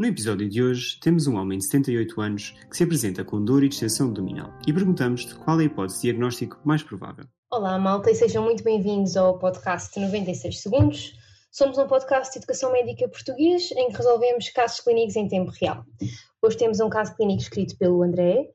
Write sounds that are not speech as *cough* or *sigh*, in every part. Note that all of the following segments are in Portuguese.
No episódio de hoje, temos um homem de 78 anos que se apresenta com dor e distensão abdominal e perguntamos-te qual é a hipótese de diagnóstico mais provável. Olá, malta, e sejam muito bem-vindos ao podcast 96 Segundos. Somos um podcast de educação médica português em que resolvemos casos clínicos em tempo real. Hoje temos um caso clínico escrito pelo André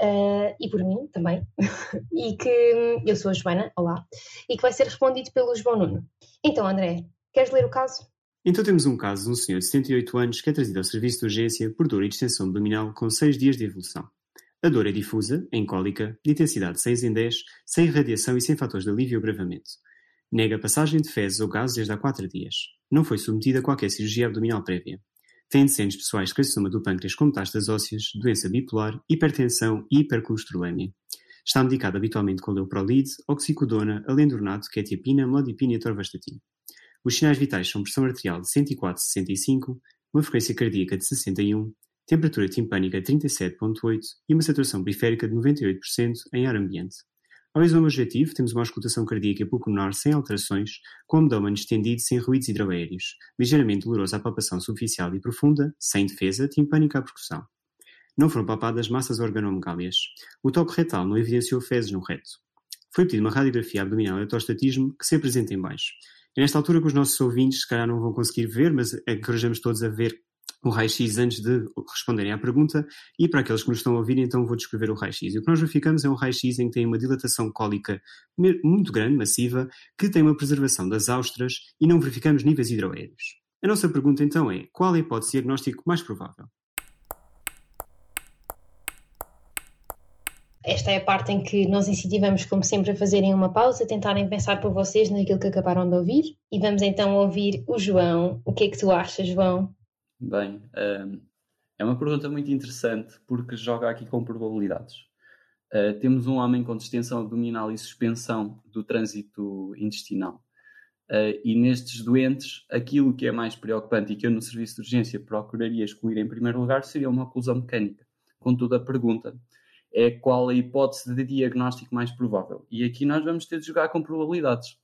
uh, e por mim também, *laughs* e que eu sou a Joana, olá, e que vai ser respondido pelo João Nuno. Então, André, queres ler o caso? Então temos um caso de um senhor de 78 anos que é trazido ao serviço de urgência por dor e distensão abdominal com 6 dias de evolução. A dor é difusa, em cólica, de intensidade 6 em 10, sem irradiação e sem fatores de alívio ou agravamento. Nega passagem de fezes ou gases desde há 4 dias. Não foi submetida a qualquer cirurgia abdominal prévia. Tem antecedentes pessoais de carcinoma do pâncreas com metástases ósseas, doença bipolar, hipertensão e hipercolesterolemia. Está medicado habitualmente com leuprolide, oxicodona, alendronato, quetiapina, modipina e torvastatina. Os sinais vitais são pressão arterial de 104/65, uma frequência cardíaca de 61, temperatura timpânica de 37.8 e uma saturação periférica de 98% em ar ambiente. Ao exame objetivo, temos uma auscultação cardíaca pulmonar sem alterações, com o abdômen estendido sem ruídos hidroaéreos, ligeiramente dolorosa à palpação superficial e profunda, sem defesa, timpânica à percussão. Não foram palpadas massas organomegálias. O toque retal não evidenciou fezes no reto. Foi pedida uma radiografia abdominal e eletrostatismo que se apresenta em baixo. É nesta altura que os nossos ouvintes, se calhar, não vão conseguir ver, mas encorajamos todos a ver o raio-x antes de responderem à pergunta e para aqueles que nos estão a ouvir, então vou descrever o raio-x. E o que nós verificamos é um raio-x em que tem uma dilatação cólica muito grande, massiva, que tem uma preservação das austras e não verificamos níveis hidroaéreos. A nossa pergunta então é, qual é a hipótese diagnóstico mais provável? Esta é a parte em que nós incentivamos, como sempre, a fazerem uma pausa, tentarem pensar por vocês naquilo que acabaram de ouvir. E vamos então ouvir o João. O que é que tu achas, João? Bem, hum, é uma pergunta muito interessante porque joga aqui com probabilidades. Uh, temos um homem com distensão abdominal e suspensão do trânsito intestinal. Uh, e nestes doentes, aquilo que é mais preocupante e que eu no serviço de urgência procuraria excluir em primeiro lugar seria uma oclusão mecânica. Contudo, a pergunta é qual a hipótese de diagnóstico mais provável. E aqui nós vamos ter de jogar com probabilidades.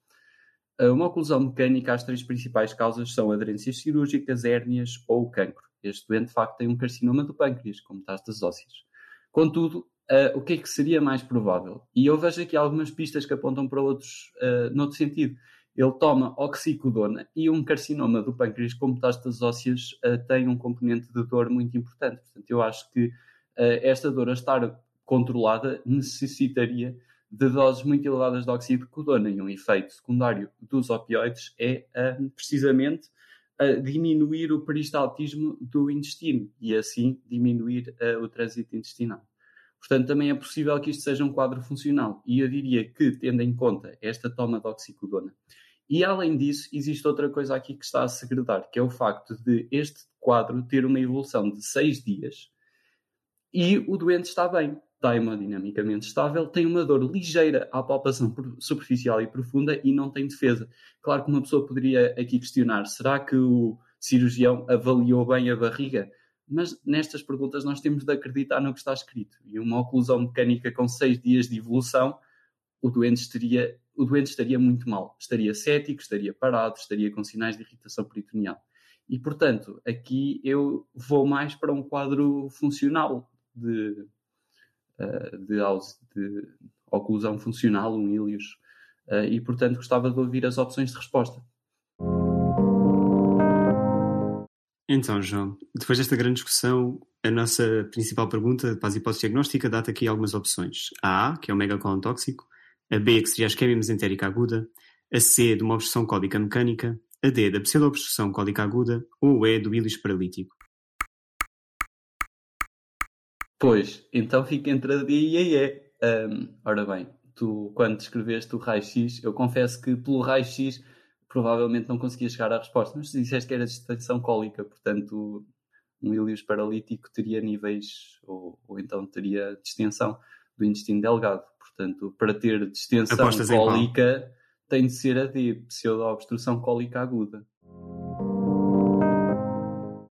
Uma oclusão mecânica, as três principais causas são aderências cirúrgicas, hérnias ou cancro. Este doente, de facto, tem um carcinoma do pâncreas, com metástases ósseas. Contudo, uh, o que é que seria mais provável? E eu vejo aqui algumas pistas que apontam para outros, uh, noutro sentido. Ele toma oxicodona e um carcinoma do pâncreas com metástases ósseas uh, tem um componente de dor muito importante. Portanto, eu acho que uh, esta dor a estar controlada necessitaria de doses muito elevadas de óxido de codona e um efeito secundário dos opioides é uh, precisamente uh, diminuir o peristaltismo do intestino e assim diminuir uh, o trânsito intestinal. Portanto, também é possível que isto seja um quadro funcional e eu diria que, tendo em conta esta toma de oxicodona, e além disso, existe outra coisa aqui que está a segredar, que é o facto de este quadro ter uma evolução de seis dias e o doente está bem está hemodinamicamente estável, tem uma dor ligeira à palpação superficial e profunda e não tem defesa. Claro que uma pessoa poderia aqui questionar: será que o cirurgião avaliou bem a barriga? Mas nestas perguntas nós temos de acreditar no que está escrito. E uma oclusão mecânica com seis dias de evolução, o doente estaria, o doente estaria muito mal. Estaria cético, estaria parado, estaria com sinais de irritação peritoneal. E, portanto, aqui eu vou mais para um quadro funcional de uh, de, de, oclusão funcional, um ilhos, uh, e portanto gostava de ouvir as opções de resposta. Então, João, depois desta grande discussão, a nossa principal pergunta para as hipóteses diagnósticas dá-te aqui algumas opções. A A, que é o megacolon tóxico, a B, que seria a isquemia mesentérica aguda, a C, de uma obstrução cólica mecânica, a D, da pseudo-obstrução cólica aguda, ou E, do ílis paralítico. Pois, então fica entre a D e a E. Um, ora bem, tu quando escreveste o raio-x, eu confesso que pelo raio-x provavelmente não conseguia chegar à resposta, mas disseste que era distensão cólica, portanto um ilíos paralítico teria níveis, ou, ou então teria distensão do intestino delgado. Portanto, para ter distensão Apostas cólica, tem de ser a D, pseudo-obstrução cólica aguda.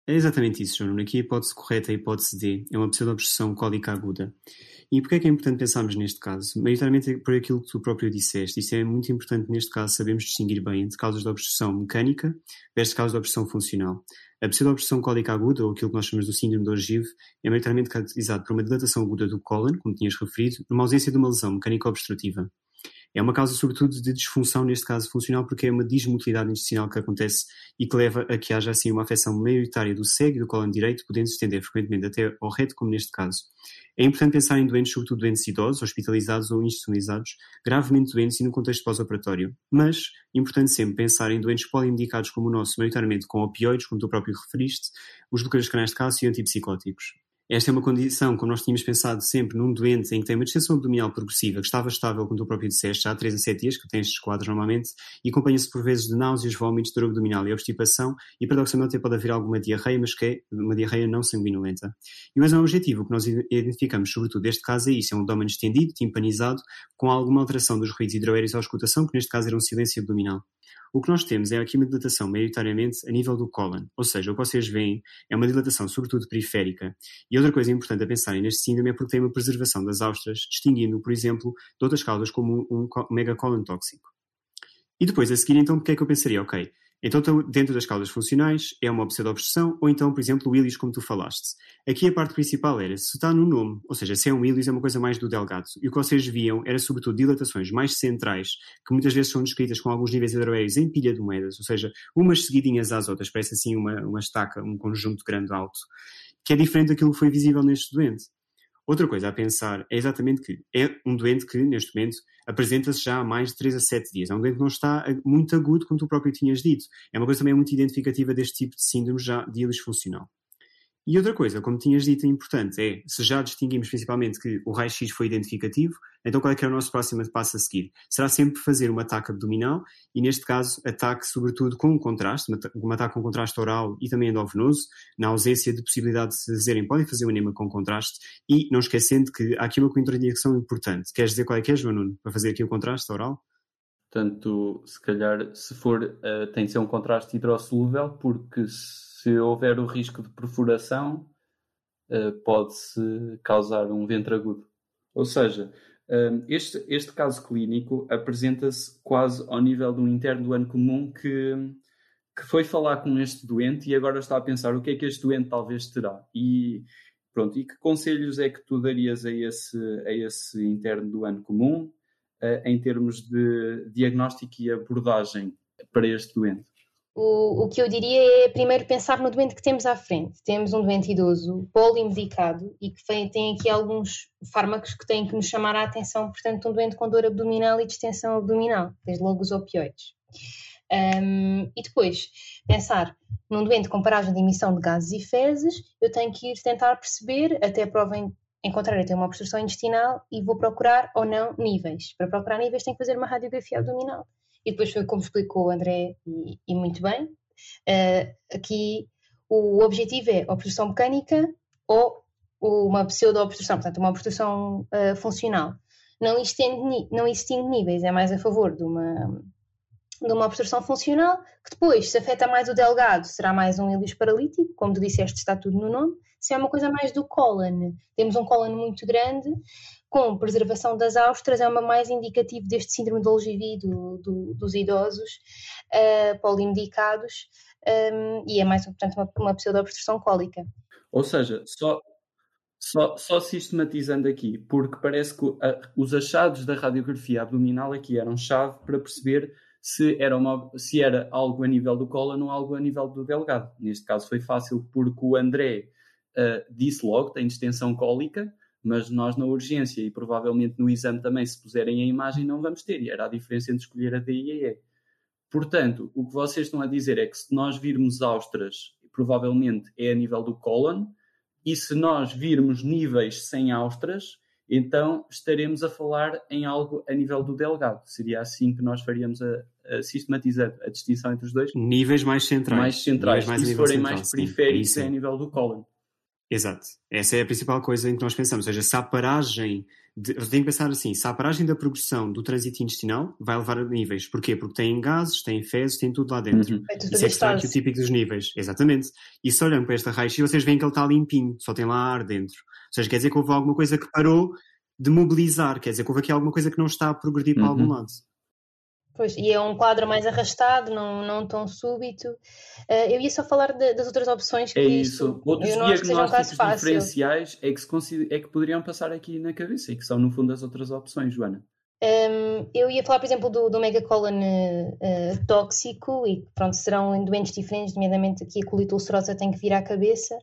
É exatamente isso, João. Aqui a hipótese correta, a hipótese D, é uma pseudo-obstrução cólica aguda. E porquê é que é importante pensarmos neste caso? Maioritariamente por aquilo que tu próprio disseste. Isso é muito importante neste caso, sabemos distinguir bem entre causas de obstrução mecânica versus causas de obstrução funcional. A pseudo-obstrução cólica aguda, ou aquilo que nós chamamos do síndrome de ogive, é maioritariamente caracterizado por uma dilatação aguda do cólon, como tinhas referido, numa ausência de uma lesão mecânica obstrutiva. É uma causa, sobretudo, de disfunção, neste caso funcional, porque é uma dismotilidade intestinal que acontece e que leva a que haja, assim, uma afecção maioritária do cego e do cólon direito, podendo se estender frequentemente até ao reto, como neste caso. É importante pensar em doentes, sobretudo doentes idosos, hospitalizados ou institucionalizados, gravemente doentes e no contexto pós-operatório. Mas, importante sempre pensar em doentes poliindicados como o nosso, maioritariamente com opioides, como tu próprio referiste, os bloqueios canais de cálcio e antipsicóticos. Esta é uma condição, como nós tínhamos pensado sempre, num doente em que tem uma distensão abdominal progressiva, que estava estável, como tu próprio disseste, há 3 a 7 dias, que tem estes quadros normalmente, e acompanha-se por vezes de náuseas, vômitos, dor abdominal e obstipação, e paradoxalmente pode haver alguma diarreia, mas que é uma diarreia não sanguinolenta. E o exame objetivo, que nós identificamos, sobretudo neste caso, é isso, é um abdômen estendido, timpanizado, com alguma alteração dos ruídos hidroaéreos à escutação, que neste caso era um silêncio abdominal. O que nós temos é aqui uma dilatação maioritariamente a nível do cólon, ou seja, o que vocês veem é uma dilatação sobretudo periférica. E outra coisa importante a pensarem neste síndrome é porque tem uma preservação das austras, distinguindo, por exemplo, de outras causas como um megacolon tóxico. E depois, a seguir, então, o que é que eu pensaria? Ok, então, dentro das causas funcionais, é uma pseudo-obstrução, ou então, por exemplo, o Willis, como tu falaste. Aqui a parte principal era, se está no nome, ou seja, se é um Willis, é uma coisa mais do delgado. E o que vocês viam era, sobretudo, dilatações mais centrais, que muitas vezes são descritas com alguns níveis hidroaéreos em pilha de moedas, ou seja, umas seguidinhas às outras, parece assim uma, uma estaca, um conjunto grande alto, que é diferente daquilo que foi visível neste doente. Outra coisa a pensar é exatamente que é um doente que, neste momento, apresenta-se já há mais de 3 a 7 dias. É um doente que não está muito agudo, como tu próprio tinhas dito. É uma coisa também muito identificativa deste tipo de síndrome já de funcional. E outra coisa, como tinhas dito, importante é, se já distinguimos principalmente que o raio-x foi identificativo, então qual é que é o nosso próximo passo a seguir? Será sempre fazer um ataque abdominal e, neste caso, ataque sobretudo com contraste, um ataque com contraste oral e também endovenoso, na ausência de possibilidade de fazerem, podem fazer um enema com contraste e não esquecendo que há aqui uma contraindicação importante. Queres dizer qual é que é, João Nuno, para fazer aqui o contraste oral? Portanto, se calhar, se for, uh, tem de ser um contraste hidrossolúvel, porque se houver o risco de perfuração, uh, pode-se causar um ventre agudo. Ou seja, uh, este, este caso clínico apresenta-se quase ao nível de um interno do ano comum que, que foi falar com este doente e agora está a pensar o que é que este doente talvez terá. E, pronto, e que conselhos é que tu darias a esse, a esse interno do ano comum? uh, em termos de diagnóstico e abordagem para este doente? O, o, que eu diria é primeiro pensar no doente que temos à frente. Temos um doente idoso polimedicado e que vem, tem aqui alguns fármacos que têm que nos chamar a atenção, portanto, um doente com dor abdominal e distensão abdominal, desde logo os opioides. Um, e depois, pensar num doente com paragem de emissão de gases e fezes, eu tenho que ir tentar perceber, até a prova encontrar eu tenho uma obstrução intestinal e vou procurar ou não níveis. Para procurar níveis tenho que fazer uma radiografia abdominal. E depois foi como explicou o André e, e muito bem. Uh, aqui o objetivo é obstrução mecânica ou uma pseudo-obstrução, portanto uma obstrução uh, funcional. Não existindo, não existindo níveis, é mais a favor de uma, de uma obstrução funcional, que depois, se afeta mais o delgado, será mais um ilhos paralítico, como tu disseste, está tudo no nome, se é uma coisa mais do cólon. Temos um cólon muito grande, com preservação das austras, é uma mais indicativo deste síndrome de Algivi do, do, dos idosos uh, polimedicados um, e é mais, portanto, uma, uma pseudo-obstrução cólica. Ou seja, só, só, só, sistematizando aqui, porque parece que a, os achados da radiografia abdominal aqui eram chave para perceber se era, uma, se era algo a nível do cólon ou algo a nível do delgado. Neste caso foi fácil porque o André uh, disse logo, tem distensão cólica, mas nós na urgência e provavelmente no exame também, se puserem a imagem, não vamos ter. E era a diferença entre escolher a D e a E. Portanto, o que vocês estão a dizer é que se nós virmos austras, provavelmente é a nível do cólon, e se nós virmos níveis sem austras, então estaremos a falar em algo a nível do delgado. Seria assim que nós faríamos a, a sistematizar a distinção entre os dois. Níveis mais centrais. Mais centrais. Mais e se forem central, mais periféricos, é a nível do cólon. Exato. Essa é a principal coisa em que nós pensamos. Ou seja, se a paragem. De, eu tenho que pensar assim: se a paragem da progressão do trânsito intestinal vai levar a níveis. Porquê? Porque tem gases, tem fezes, tem tudo lá dentro. Uhum. Isso é que será aqui o típico dos níveis. Exatamente. E se olhando para esta raio-x, vocês veem que ele está limpinho, só tem lá ar dentro. Ou seja, quer dizer que houve alguma coisa que parou de mobilizar, quer dizer que houve aqui alguma coisa que não está a progredir para uhum. algum lado. Pois, e é um quadro mais arrastado, não, não tão súbito. Uh, eu ia só falar de, das outras opções que É isso. Outros diagnósticos diferenciais é que, se é que poderiam passar aqui na cabeça e que são, no fundo, as outras opções, Joana. Um, ehm, eu ia falar, por exemplo, do, do megacolon uh, tóxico e pronto, serão doentes diferentes, nomeadamente aqui a colite ulcerosa tem que vir à cabeça.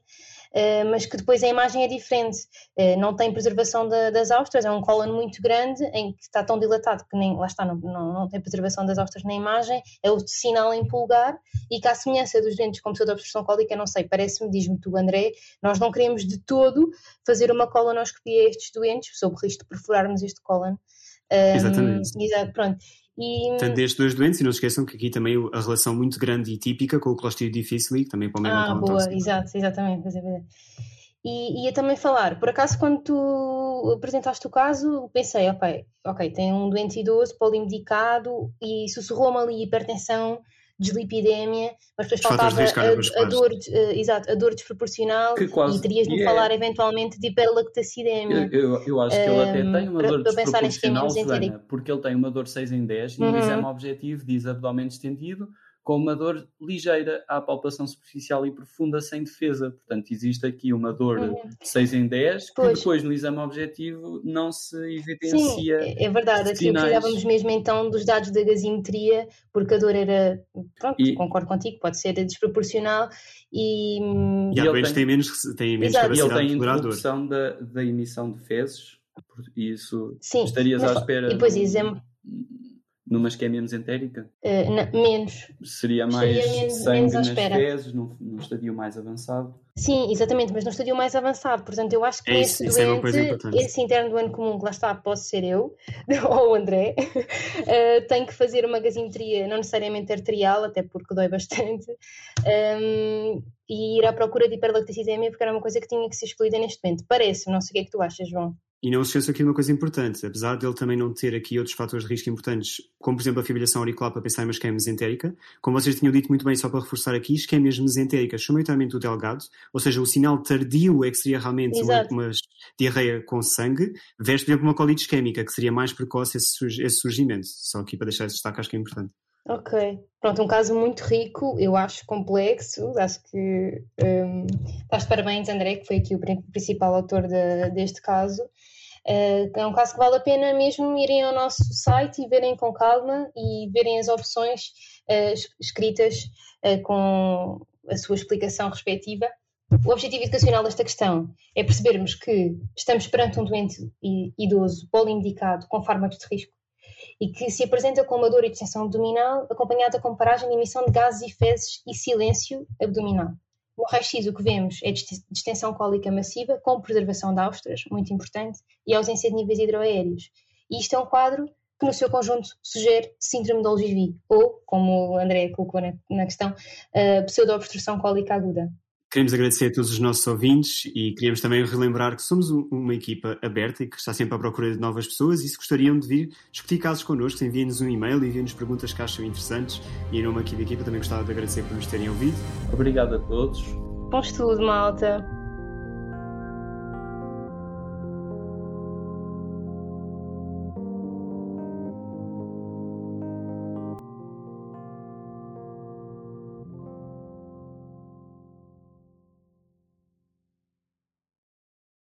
Eh, mas que depois a imagem é diferente. Uh, não tem preservação das ostras, é um cólon muito grande, em que está tão dilatado que nem, lá está, não, não, não tem preservação das ostras na imagem, é o sinal em pulgar, e que à semelhança dos dentes com pseudo-obstrução cólica, não sei, parece-me, diz-me tu, André, nós não queremos de todo fazer uma colonoscopia a estes doentes, sob risco de perfurarmos este cólon. Um, Exatamente. Exato, pronto. E... Portanto, destes dois doentes, e não se esqueçam que aqui também a relação muito grande e típica com o Clostridium difficile, também para o Ah, boa, exato, exatamente. E ia também falar, por acaso, quando tu apresentaste o caso, pensei, ok, ok, tem um doente idoso polimedicado e sussurrou-me ali hipertensão deslipidemia, mas depois faltava a, a, dor, uh, exato, a dor desproporcional quase, e terias de me é. falar eventualmente de hiperlactacidemia. Eu, eu, eu acho que ele até tem uma dor para, desproporcional, Joana, porque ele tem uma dor 6 em 10 e uhum. no exame objetivo diz abdômen estendido, com uma dor ligeira à palpação superficial e profunda sem defesa. Portanto, existe aqui uma dor de 6 em 10 que depois no exame objetivo não se evidencia. Sim, é verdade. Aqui precisávamos mesmo então dos dados da gazimetria, porque a dor era, pronto, e... concordo contigo, pode ser desproporcional e... E às vezes tem menos, tem menos Exato. capacidade ele tem de interrupção da, da emissão de fezes, isso Sim, estarias à espera... E depois exame numa menos entérica? Uh, não, menos. Seria mais menos, sangue menos nas fezes, num, num estadio mais avançado? Sim, exatamente, mas num estadio mais avançado. Portanto, eu acho que é esse isso, doente, é esse interno do ano comum, que lá está, posso ser eu, *laughs* ou o André, uh, *laughs* tem que fazer uma gazimetria, não necessariamente arterial, até porque dói bastante, um, ehm, e ir à procura de hiperlactacidemia, porque era uma coisa que tinha que ser excluída neste momento. Parece, não sei o que é que tu achas, João. E não se esqueça aqui de uma coisa importante, apesar dele também não ter aqui outros fatores de risco importantes, como por exemplo a fibrilação auricular para pensar em uma esquema mesentérica, como vocês tinham dito muito bem, só para reforçar aqui, esquemas mesentéricas são maioritariamente do delgado, ou seja, o sinal tardio é que seria realmente uma, uma, diarreia com sangue, versus por exemplo uma colite isquémica, que seria mais precoce esse, esse surgimento. Só aqui para deixar esse destaque, acho que é importante. Ok, pronto, um caso muito rico, eu acho complexo, acho que um, estás de parabéns André, que foi aqui o principal autor de, deste caso, Uh, é um caso que vale a pena mesmo irem ao nosso site e verem com calma e verem as opções uh, escritas uh, com a sua explicação respectiva. O objetivo educacional desta questão é percebermos que estamos perante um doente idoso poliindicado com fármacos de risco e que se apresenta com uma dor e distensão abdominal acompanhada com paragem de emissão de gases e fezes e silêncio abdominal. No raio-x o que vemos é distensão cólica massiva com preservação de austras, muito importante, e ausência de níveis hidroaéreos. E isto é um quadro que no seu conjunto sugere síndrome de Ogilvy, ou, como o André colocou na, na questão, pseudo-obstrução cólica aguda. Queremos agradecer a todos os nossos ouvintes e queríamos também relembrar que somos uma equipa aberta e que está sempre à procura de novas pessoas e se gostariam de vir discutir casos connosco, enviem-nos um e-mail, enviem-nos perguntas que acham interessantes e em nome aqui da equipa também gostava de agradecer por nos terem ouvido. Obrigado a todos. Bom estudo, malta.